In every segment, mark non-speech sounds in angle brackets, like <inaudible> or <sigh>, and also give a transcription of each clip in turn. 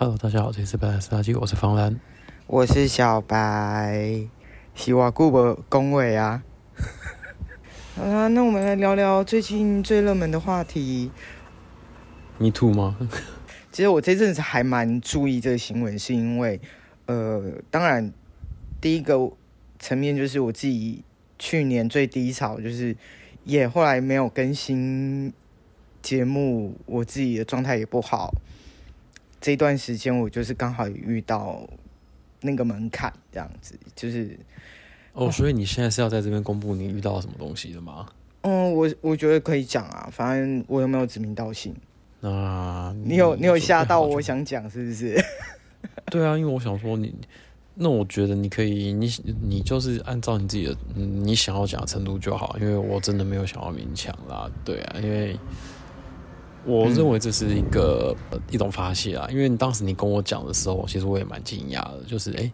Hello，大家好，这里是白兰斯垃圾，我是方兰，我是小白，希望顾不恭维啊。好 <laughs> 啦，那我们来聊聊最近最热门的话题。Me too 吗？<laughs> 其实我这阵子还蛮注意这个新闻，是因为，呃，当然，第一个层面就是我自己去年最低潮，就是也后来没有更新节目，我自己的状态也不好。这段时间我就是刚好遇到那个门槛，这样子，就是。哦，所以你现在是要在这边公布你遇到什么东西的吗？嗯，我我觉得可以讲啊，反正我又没有指名道姓？那你，你有你有吓到我想讲是不是？<laughs> 对啊，因为我想说你，那我觉得你可以，你你就是按照你自己的你想要讲的程度就好，因为我真的没有想要勉强啦。对啊，因为我认为这是一个、嗯、一种发泄啊，因为当时你跟我讲的时候，其实我也蛮惊讶的，就是哎。欸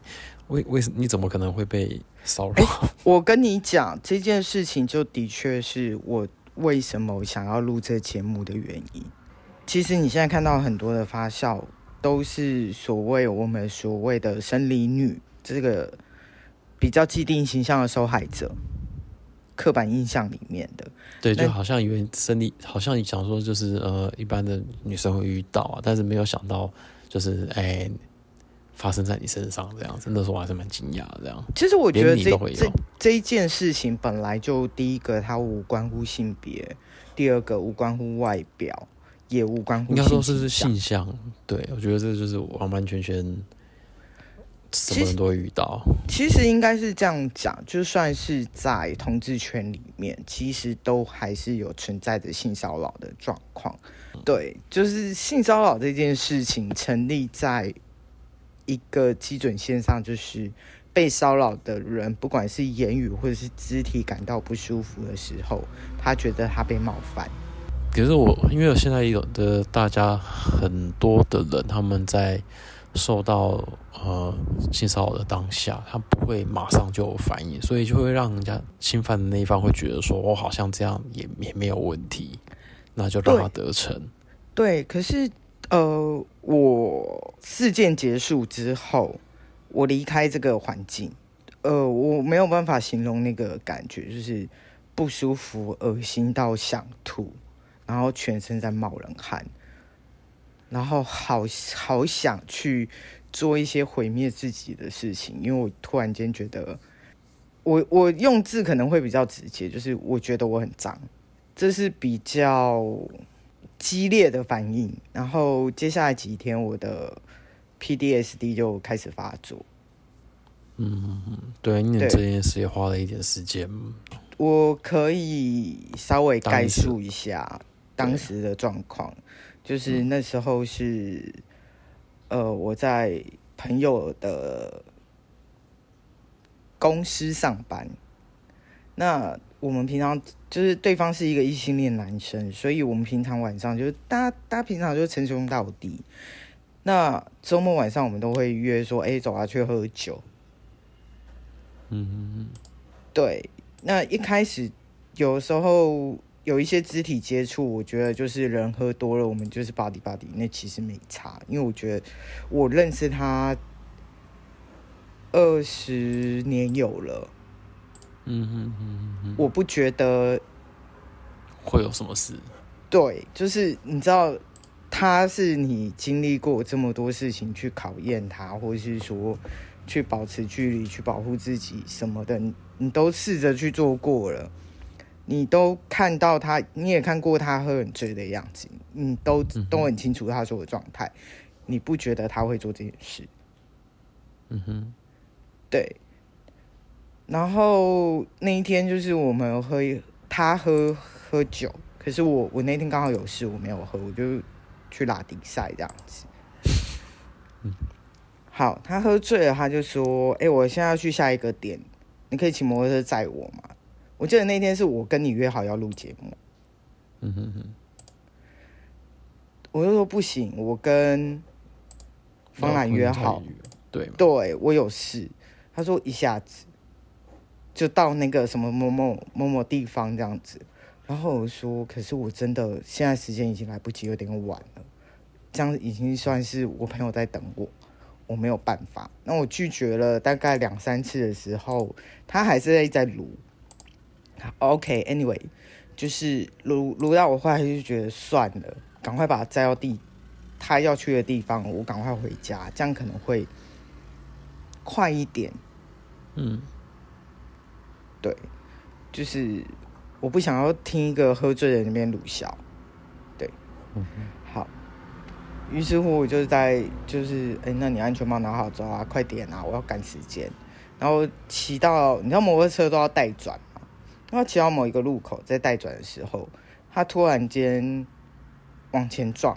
为为什你怎么可能会被骚扰？欸，我跟你讲这件事情，就的确是我为什么想要录这节目的原因。其实你现在看到很多的发酵，都是所谓我们所谓的生理女这个比较既定形象的受害者，刻板印象里面的。对，就好像以为生理，好像你想说就是呃一般的女生会遇到啊，但是没有想到就是哎。欸发生在你身上这样，真的说我还是蛮惊讶的。这样，其实我觉得这这这一件事情本来就第一个它无关乎性别，第二个无关乎外表，也无关乎应该说是性向。对，我觉得这就是完完全全什么人都会遇到。其实，应该是这样讲，就算是在同志圈里面，其实都还是有存在着性骚扰的状况。对，就是性骚扰这件事情成立在。一个基准线上，就是被骚扰的人，不管是言语或者是肢体感到不舒服的时候，他觉得他被冒犯。可是我，因为现在有的大家很多的人，他们在受到呃性骚扰的当下，他不会马上就有反应，所以就会让人家侵犯的那一方会觉得说，我好像这样也也没有问题，那就让他得逞。对，可是。呃，我事件结束之后，我离开这个环境，呃，我没有办法形容那个感觉，就是不舒服、恶心到想吐，然后全身在冒冷汗，然后好好想去做一些毁灭自己的事情，因为我突然间觉得，我我用字可能会比较直接，就是我觉得我很脏，这是比较。激烈的反应，然后接下来几天我的 PDSD 就开始发作。嗯，对，你这件事也花了一点时间。我可以稍微概述一下当时的状况，就是那时候是，呃，我在朋友的公司上班，那。我们平常就是对方是一个异性恋男生，所以我们平常晚上就是大家大家平常就称兄道弟。那周末晚上我们都会约说，哎，走啊，去喝酒。嗯嗯嗯，对。那一开始有时候有一些肢体接触，我觉得就是人喝多了，我们就是 body body，那其实没差，因为我觉得我认识他二十年有了。嗯哼嗯哼，我不觉得会有什么事。对，就是你知道，他是你经历过这么多事情去考验他，或者是说去保持距离、去保护自己什么的，你，你都试着去做过了，你都看到他，你也看过他喝很醉的样子，你都都很清楚他说的状态，你不觉得他会做这件事？嗯哼，对。然后那一天就是我们喝，他喝喝酒，可是我我那天刚好有事，我没有喝，我就去拉迪赛这样子。<laughs> 好，他喝醉了，他就说：“哎，我现在要去下一个点，你可以骑摩托车载我吗？”我记得那天是我跟你约好要录节目。嗯哼哼。我就说不行，我跟方兰约好，对对，我有事。他说一下子。就到那个什么某某某某地方这样子，然后我说，可是我真的现在时间已经来不及，有点晚了。这样已经算是我朋友在等我，我没有办法。那我拒绝了大概两三次的时候，他还是在在卢。OK，Anyway，就是撸撸到我后来就觉得算了，赶快把他载到地他要去的地方，我赶快回家，这样可能会快一点。嗯，对，就是我不想要听一个喝醉的人那边鲁笑。对，嗯好。于是乎，我就在就是，哎、欸，那你安全帽拿好之后啊，快点啊，我要赶时间。然后骑到，你知道摩托车都要带转嘛？然后骑到某一个路口，在待转的时候，他突然间往前撞。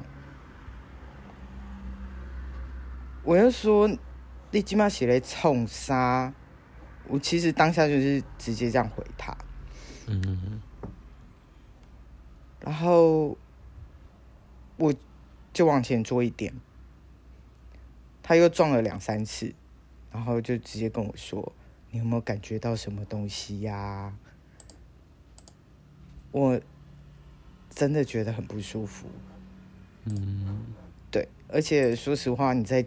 我就说，你起码写来冲杀。我其实当下就是直接这样回他。嗯。然后我。就往前坐一点，他又撞了两三次，然后就直接跟我说：“你有没有感觉到什么东西呀？”我真的觉得很不舒服。嗯，对，而且说实话，你在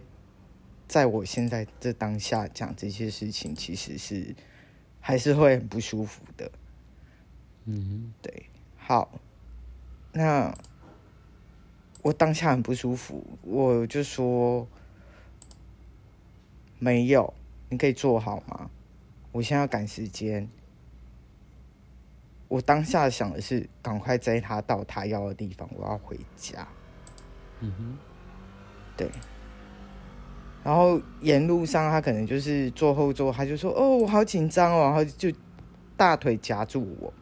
在我现在这当下讲这些事情，其实是还是会很不舒服的。嗯，对，好，那。我当下很不舒服，我就说没有，你可以做好吗？我现在要赶时间。我当下想的是赶快载他到他要的地方，我要回家。嗯哼，对。然后沿路上他可能就是坐后座，他就说：“哦，我好紧张哦。”然后就大腿夹住我，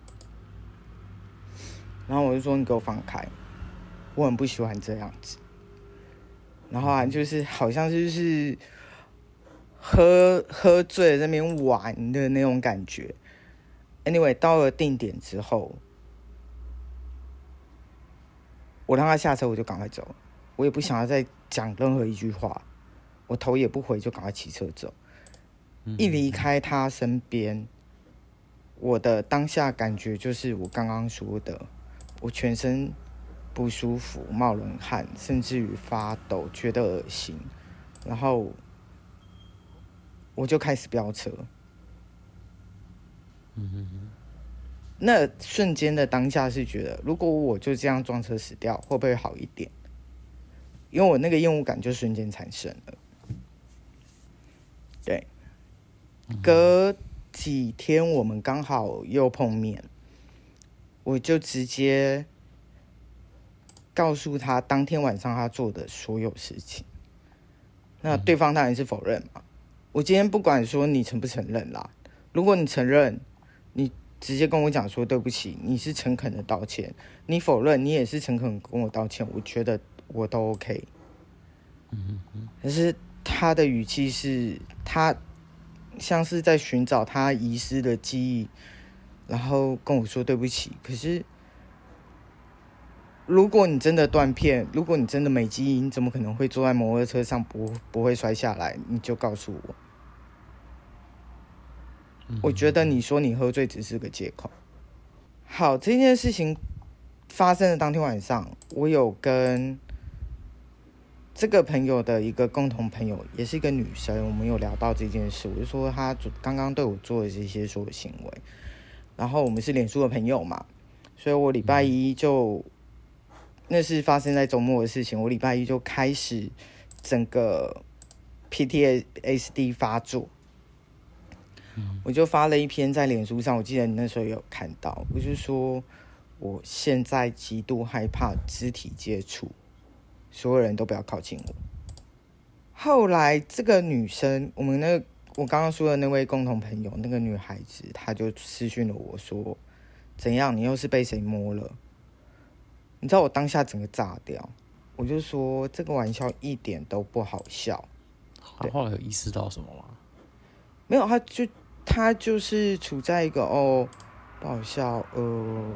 然后我就说：“你给我放开。”我很不喜欢这样子，然后啊，就是好像就是喝喝醉了在那边玩的那种感觉。Anyway，到了定点之后，我让他下车，我就赶快走，我也不想要再讲任何一句话，我头也不回就赶快骑车走。一离开他身边，我的当下感觉就是我刚刚说的，我全身。不舒服，冒冷汗，甚至于发抖，觉得恶心，然后我就开始飙车。那瞬间的当下是觉得，如果我就这样撞车死掉，会不会好一点？因为我那个厌恶感就瞬间产生了。对，隔几天我们刚好又碰面，我就直接。告诉他当天晚上他做的所有事情，那对方当然是否认嘛。我今天不管说你承不承认啦，如果你承认，你直接跟我讲说对不起，你是诚恳的道歉；你否认，你也是诚恳跟我道歉。我觉得我都 OK。嗯嗯。可是他的语气是，他像是在寻找他遗失的记忆，然后跟我说对不起。可是。如果你真的断片，如果你真的没记忆，你怎么可能会坐在摩托车上不不会摔下来？你就告诉我。我觉得你说你喝醉只是个借口。好，这件事情发生的当天晚上，我有跟这个朋友的一个共同朋友，也是一个女生，我们有聊到这件事。我就说她刚刚对我做的这些所有行为，然后我们是脸书的朋友嘛，所以我礼拜一就。那是发生在周末的事情。我礼拜一就开始整个 PTSD 发作，我就发了一篇在脸书上。我记得你那时候有看到，我就说我现在极度害怕肢体接触，所有人都不要靠近我。后来这个女生，我们那我刚刚说的那位共同朋友，那个女孩子，她就私讯了我说：“怎样？你又是被谁摸了？”你知道我当下整个炸掉，我就说这个玩笑一点都不好笑。他后来有意识到什么吗？没有，他就他就是处在一个哦不好笑，呃，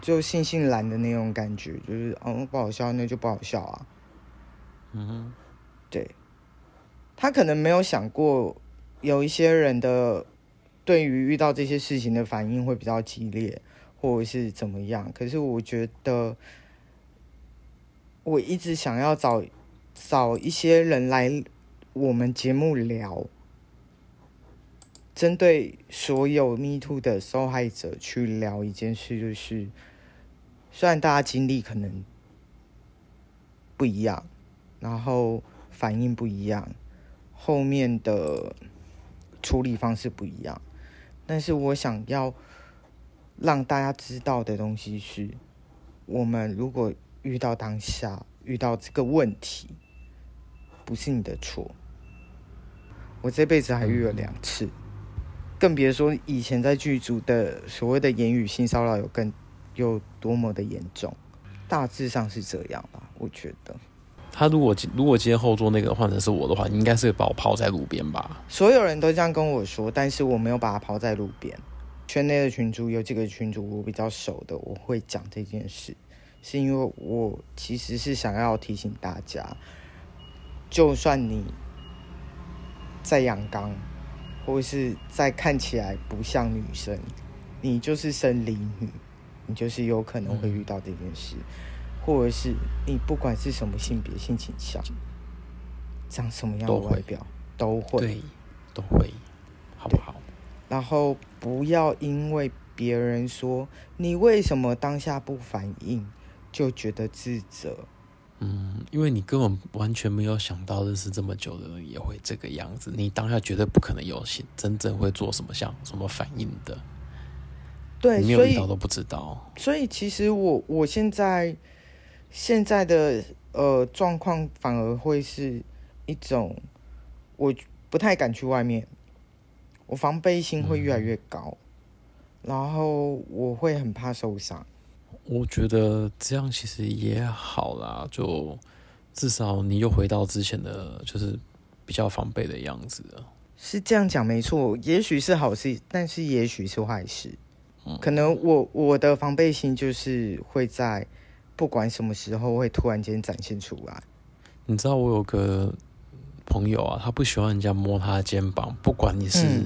就悻悻然的那种感觉，就是哦不好笑，那就不好笑啊。嗯哼，对，他可能没有想过有一些人的对于遇到这些事情的反应会比较激烈。或者是怎么样？可是我觉得，我一直想要找找一些人来我们节目聊，针对所有 Me Too 的受害者去聊一件事，就是虽然大家经历可能不一样，然后反应不一样，后面的处理方式不一样，但是我想要让大家知道的东西是，我们如果遇到当下遇到这个问题，不是你的错。我这辈子还遇了两次，更别说以前在剧组的所谓的言语性骚扰有更有多么的严重。大致上是这样吧，我觉得。他如果如果今天后座那个换成是我的话，应该是把我抛在路边吧？所有人都这样跟我说，但是我没有把他抛在路边。圈内的群主有几个群主我比较熟的，我会讲这件事。是因为我其实是想要提醒大家，就算你再阳刚，或是再看起来不像女生，你就是生理女，你就是有可能会遇到这件事，嗯、或者是你不管是什么性别、性倾向，长什么样的外表，都会，都会，对，都会，好不好？然后不要因为别人说你为什么当下不反应。就觉得自责，嗯，因为你根本完全没有想到认识这么久的人也会这个样子，你当下绝对不可能有心真正会做什么像什么反应的，对，你没有遇到都不知道。所以，所以其实我我现在现在的呃状况反而会是一种，我不太敢去外面，我防备心会越来越高，嗯，然后我会很怕受伤。我觉得这样其实也好啦，就至少你又回到之前的，就是比较防备的样子了。是这样讲没错，也许是好事，但是也许是坏事。嗯，可能我我的防备心就是会在不管什么时候会突然间展现出来。你知道我有个朋友啊，他不喜欢人家摸他的肩膀，不管你是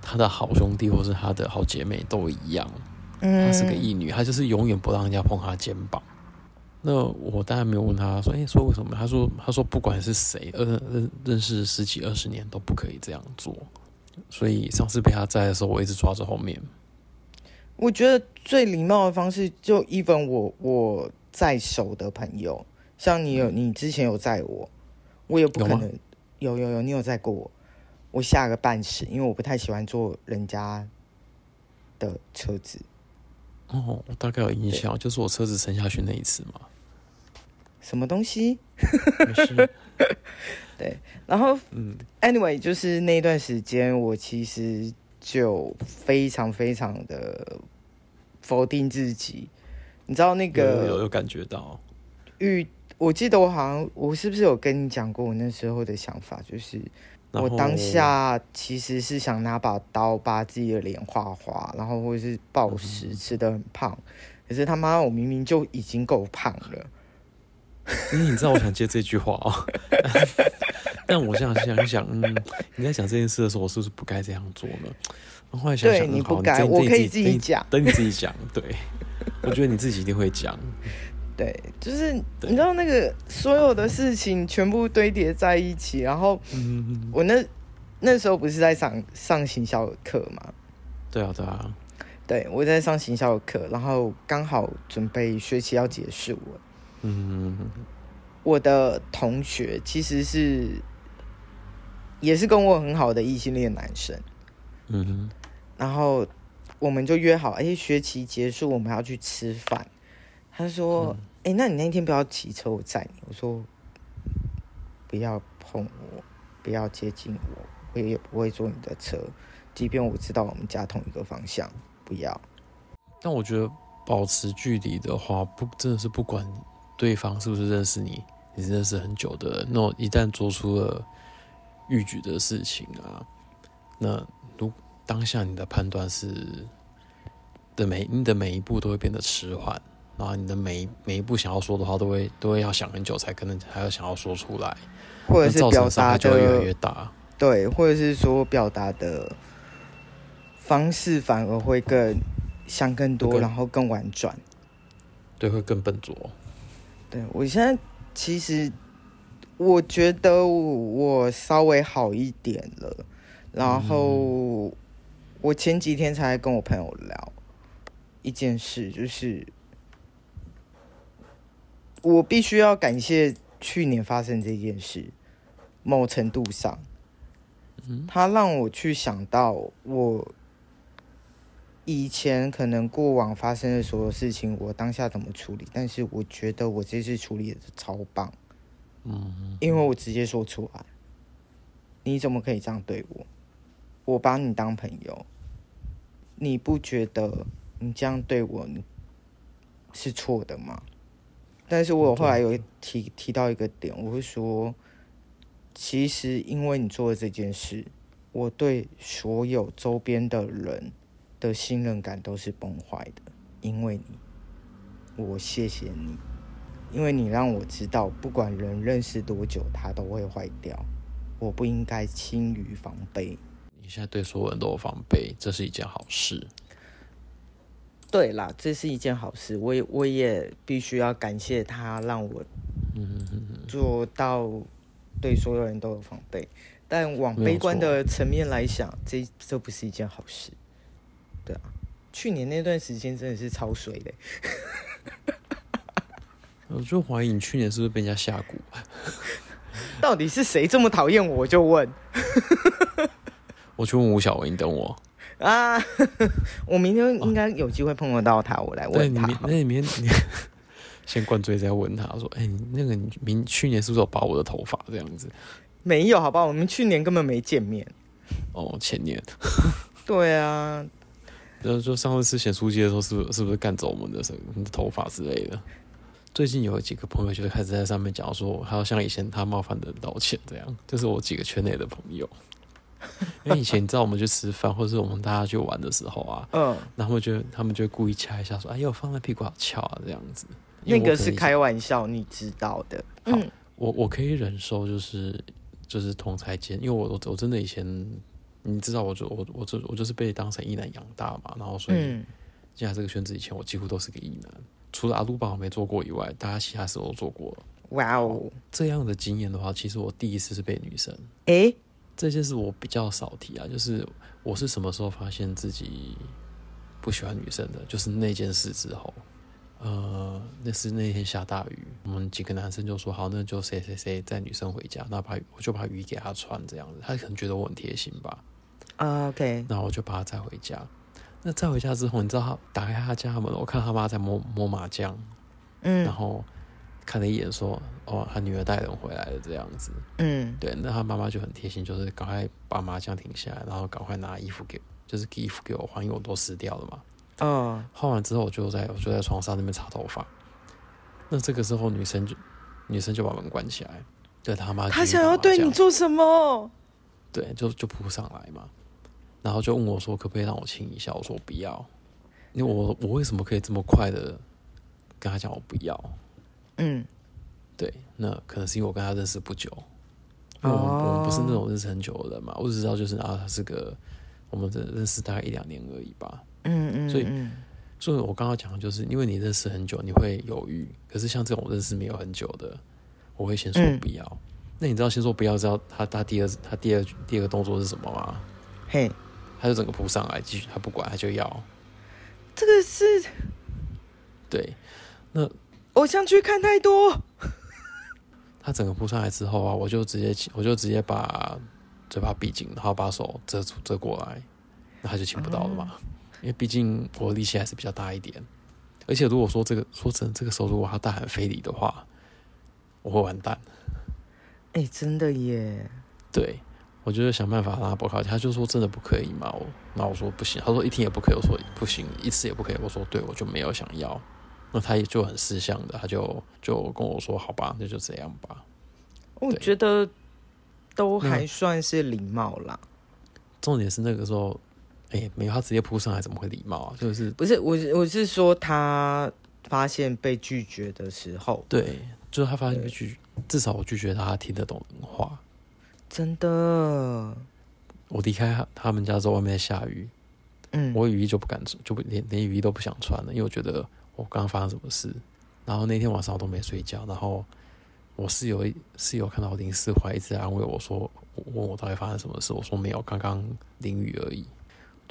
他的好兄弟或是他的好姐妹都一样。她是个义女，她就是永远不让人家碰她肩膀。那我当然没有问她说：“哎、欸，说为什么？”她说：“她说不管是谁，呃认认识十几二十年都不可以这样做。”所以上次被她在的时候，我一直抓着后面。我觉得最礼貌的方式，就 even 我我在手的朋友，像你有你之前有载我，我也不可能有有有你有载过我，我吓个半死，因为我不太喜欢坐人家的车子。哦，我大概有印象，就是我车子沉下去那一次嘛。什么东西？没事。<laughs> 对，然后嗯，anyway，就是那段时间，我其实就非常非常的否定自己。你知道那个有有，有感觉到？遇，我记得我好像我是不是有跟你讲过我那时候的想法，就是。我当下其实是想拿把刀把自己的脸划花，然后或者是暴食，吃的很胖。可是他妈，我明明就已经够胖了。<laughs> 因为你知道我想接这句话哦，<laughs> 但我现在想一想，嗯，你在讲这件事的时候，我是不是不该这样做呢？然后后来想想，对，你不该，我可以自己讲，等你自己讲。对，我觉得你自己一定会讲。对，就是你知道那个所有的事情全部堆叠在一起，然后我那那时候不是在上上行销课吗？对啊，对啊，对，我在上行销课，然后刚好准备学期要结束了。嗯，我的同学其实是也是跟我很好的异性恋男生。嗯，然后我们就约好，哎，学期结束我们要去吃饭。他说：“哎、嗯欸，那你那天不要骑车，我载你。”我说：“不要碰我，不要接近我，我也不会坐你的车，即便我知道我们家同一个方向，不要。”但我觉得保持距离的话，不真的是不管对方是不是认识你，你是认识很久的人，那一旦做出了逾矩的事情啊，那如当下你的判断是的每你的每一步都会变得迟缓。然后你的每每一步想要说的话，都会都会要想很久才可能还要想要说出来，或者是表达就会越来越大，对，或者是说表达的方式反而会更想更多，然后更婉转，对，会更笨拙，对，我现在其实我觉得我稍微好一点了，然后我前几天才跟我朋友聊一件事，就是我必须要感谢去年发生这件事，某程度上，他让我去想到我。以前可能过往发生的所有事情，我当下怎么处理？但是我觉得我这次处理的超棒，嗯，因为我直接说出来，你怎么可以这样对我？我把你当朋友，你不觉得你这样对我是错的吗？但是我后来有提提到一个点，我会说，其实因为你做了这件事，我对所有周边的人。的信任感都是崩坏的，因为你，我谢谢你，因为你让我知道，不管人认识多久，他都会坏掉。我不应该轻于防备。你现在对所有人都有防备，这是一件好事。对啦，这是一件好事。我也我也必须要感谢他，让我做到对所有人都有防备。但往悲观的层面来想，这这不是一件好事。对啊，去年那段时间真的是超水的。<laughs> 我就怀疑你去年是不是被人家下蛊？<laughs> 到底是谁这么讨厌我？我就问。<laughs> 我去问吴小文，你等我啊！<laughs> 我明天应该有机会碰得到他，我来问他。那你明天你 <laughs> 先灌醉再问他，说：“哎、那个你明去年是不是有拔我的头发这样子？”没有，好吧？我们去年根本没见面。哦，前年。<laughs> 对啊。就就上次吃咸酥鸡的时候，是不是是不是干走我们的什么头发之类的？最近有几个朋友就开始在上面讲说，还要像以前他冒犯的人道歉，这样。就是我几个圈内的朋友，<laughs> 因为以前你知道我们去吃饭，或者是我们大家去玩的时候啊，嗯，然后就他们就故意掐一下说：“哎呦，放在屁股好翘啊，这样子。”那个是开玩笑，你知道的。好，我我可以忍受，就是就是同才间，因为我我真的以前。你知道我就我我就我就是被当成异男养大嘛，然后所以进来这个圈子以前，我几乎都是个异男，除了阿鲁巴我没做过以外，大家其他时候都做过了。哇哦，这样的经验的话，其实我第一次是被女生。诶、欸，这件事我比较少提啊，就是我是什么时候发现自己不喜欢女生的，就是那件事之后。呃，那是那天下大雨，我们几个男生就说好，那就谁谁谁带女生回家，那把我就把雨衣给她穿，这样子，她可能觉得我很贴心吧。Uh, OK，然后我就把她载回家。那载回家之后，你知道她打开她家门，我看她妈在摸摸麻将，嗯，然后看了一眼说：“哦，他女儿带人回来了。”这样子，嗯，对。那他妈妈就很贴心，就是赶快把麻将停下来，然后赶快拿衣服给，就是给衣服给我换，因为我都湿掉了嘛。嗯，换完之后，我就在我就在床上那边擦头发。那这个时候，女生就女生就把门关起来，对他妈，他想要对你做什么？对，就就扑上来嘛，然后就问我说：“可不可以让我亲一下？”我说：“不要。”因为我我为什么可以这么快的跟他讲我不要？嗯，对，那可能是因为我跟他认识不久，因为我们、哦、我们不是那种认识很久的人嘛。我只知道就是啊，他是个我们只认识大概一两年而已吧。嗯嗯，所以所以我刚刚讲的就是，因为你认识很久，你会犹豫。可是像这种认识没有很久的，我会先说不要。嗯那你知道先说不要，知道他他第二他第二第二个动作是什么吗？嘿，他就整个扑上来，继续他不管，他就要。这个是，对，那偶像剧看太多。他整个扑上来之后啊，我就直接我就直接把嘴巴闭紧，然后把手遮住遮过来，那他就亲不到了嘛。嗯、因为毕竟我力气还是比较大一点，而且如果说这个说真这个时候如果他大喊非礼的话，我会完蛋。哎、欸，真的耶！对，我就想办法让他不靠近。他就说真的不可以嘛？我那我说不行。他说一天也不可以。我说不行，一次也不可以。我说对，我就没有想要。那他也就很识相的，他就就跟我说好吧，那就这样吧。我觉得都还算是礼貌啦。重点是那个时候，哎、欸，没有他直接扑上来，怎么会礼貌啊？就是不是我，我是说他发现被拒绝的时候，对，就是他发现被拒绝。至少我拒绝他，他听得懂人话。真的，我离开他们家之后，外面在下雨，嗯，我雨衣就不敢，就不连连雨衣都不想穿了，因为我觉得我刚刚发生什么事，然后那天晚上我都没睡觉，然后我室友室友看到我淋湿回来，一直安慰我说，问我到底发生什么事，我说没有，刚刚淋雨而已。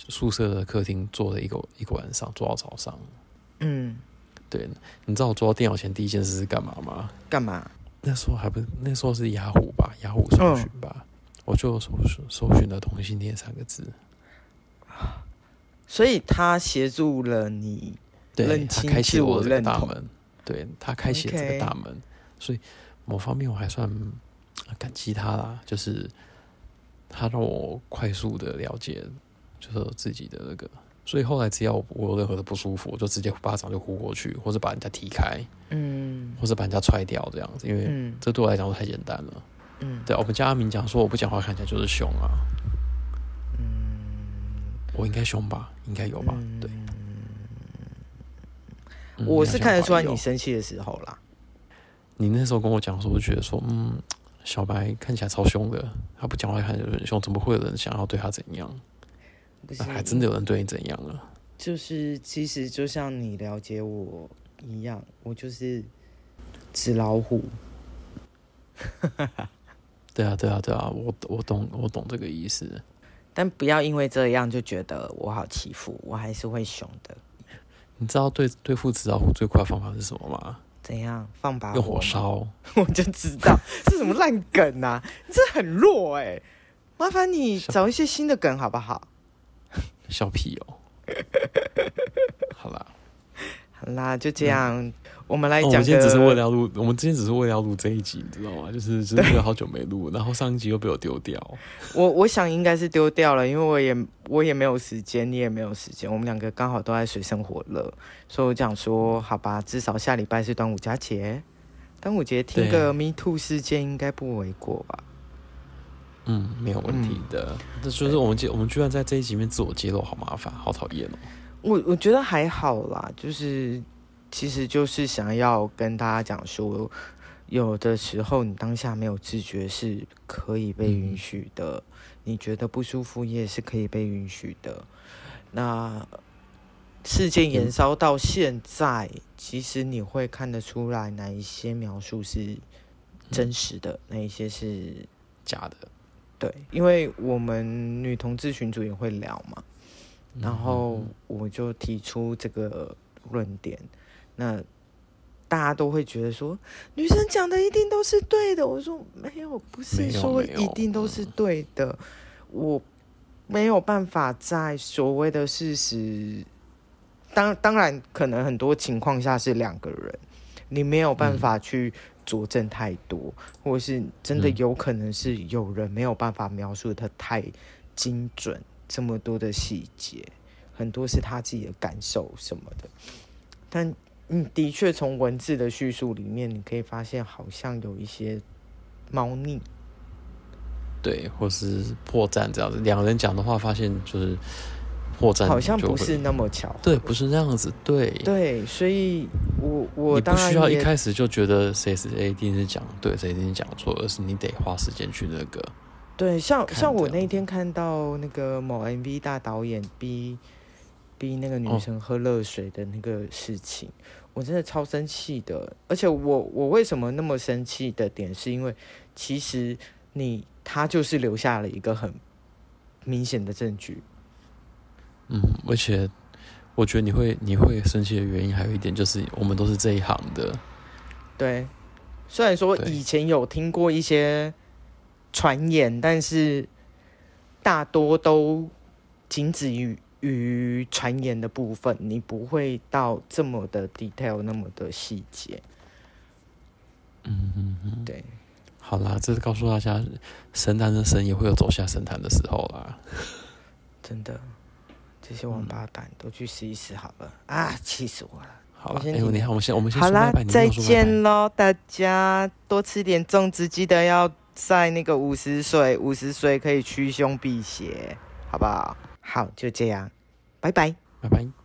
宿舍的客厅坐了一个一个晚上，坐到早上。嗯，对，你知道我坐到电脑前第一件事是干嘛吗？干嘛？那时候还不是那时候是雅虎吧，雅虎搜寻吧，嗯、我就搜搜寻了同性恋三个字。所以他协助了你，对，他开启我这个大门，对，他开启了这个大门.所以某方面我还算感激他啦，就是他让我快速的了解，就是自己的那个，所以后来只要我有任何的不舒服，我就直接巴掌就呼过去，或者把人家踢开，嗯，或者把人家踹掉这样子，因为这对我来讲都太简单了，嗯，对，我们家阿明讲说我不讲话看起来就是凶啊。嗯。我应该凶吧，应该有吧，嗯、我是看得出来你生气的时候啦。你那时候跟我讲说，我觉得说，嗯，小白看起来超凶的，他不讲话看起来很凶，怎么会有人想要对他怎样？不是，还真的有人对你怎样了？就是其实就像你了解我一样，我就是纸老虎。<laughs> 对啊，对啊，对啊，我我懂，我懂这个意思。但不要因为这样就觉得我好欺负，我还是会凶的。你知道对对付纸老虎最快的方法是什么吗？怎样？放把火？用火烧？<laughs> 我就知道是什么烂梗啊！你这很弱哎、欸，麻烦你找一些新的梗好不好？笑屁哦！好啦，好啦，就这样。嗯我们来讲、哦，我们今天只是为了要录，我们今天只是为了要录这一集，你知道吗？就是真的好久没录，然后上一集又被我丢掉。我我想应该是丢掉了，因为我也我也没有时间，你也没有时间，我们两个刚好都在水深火热，所以我讲说，好吧，至少下礼拜是端午佳节，端午节听个 Me Too 事件应该不为过吧？嗯，没有问题的。这、嗯、就是我们对我们居然在这一集里面自我揭露，好麻烦，好讨厌哦。我我觉得还好啦，就是。其实就是想要跟大家讲说，有的时候你当下没有自觉是可以被允许的，嗯、你觉得不舒服也是可以被允许的。那事件延烧到现在，嗯、其实你会看得出来哪一些描述是真实的，哪、嗯、一些是假的。对，因为我们女同志群组也会聊嘛，然后我就提出这个论点。那大家都会觉得说，女生讲的一定都是对的。我说没有，不是说一定都是对的。我没有办法在所谓的事实，当当然可能很多情况下是两个人，你没有办法去佐证太多，或者是真的有可能是有人没有办法描述的太精准，这么多的细节，很多是他自己的感受什么的，但。嗯，的确，从文字的叙述里面，你可以发现好像有一些猫腻，对，或是破绽这样子。两人讲的话，发现就是破绽，好像不是那么巧，对，不是那样子，对，对，所以我我当然不需要一开始就觉得谁是 A 一定是讲对，谁一定讲错，而是你得花时间去那个。对，像像我那天看到那个某 MV 大导演逼逼那个女生喝热水的那个事情。哦我真的超生气的，而且我我为什么那么生气的点，是因为其实你他就是留下了一个很明显的证据。嗯，而且我觉得你会你会生气的原因还有一点就是我们都是这一行的。对，虽然说以前有听过一些传言，但是大多都仅止于。于传言的部分，你不会到这么的 detail，那么的细节。嗯嗯嗯，对。好啦，这是告诉大家，神坛的神也会有走下神坛的时候啦。真的，这些王八蛋都去试一试好了。嗯、啊，气死我了！好了，哎，你好，我们先我们先好啦，再见喽，大家多吃点粽子，记得要在那个五十水，五十水可以驱凶辟邪，好不好？好，就这样，拜拜，拜拜。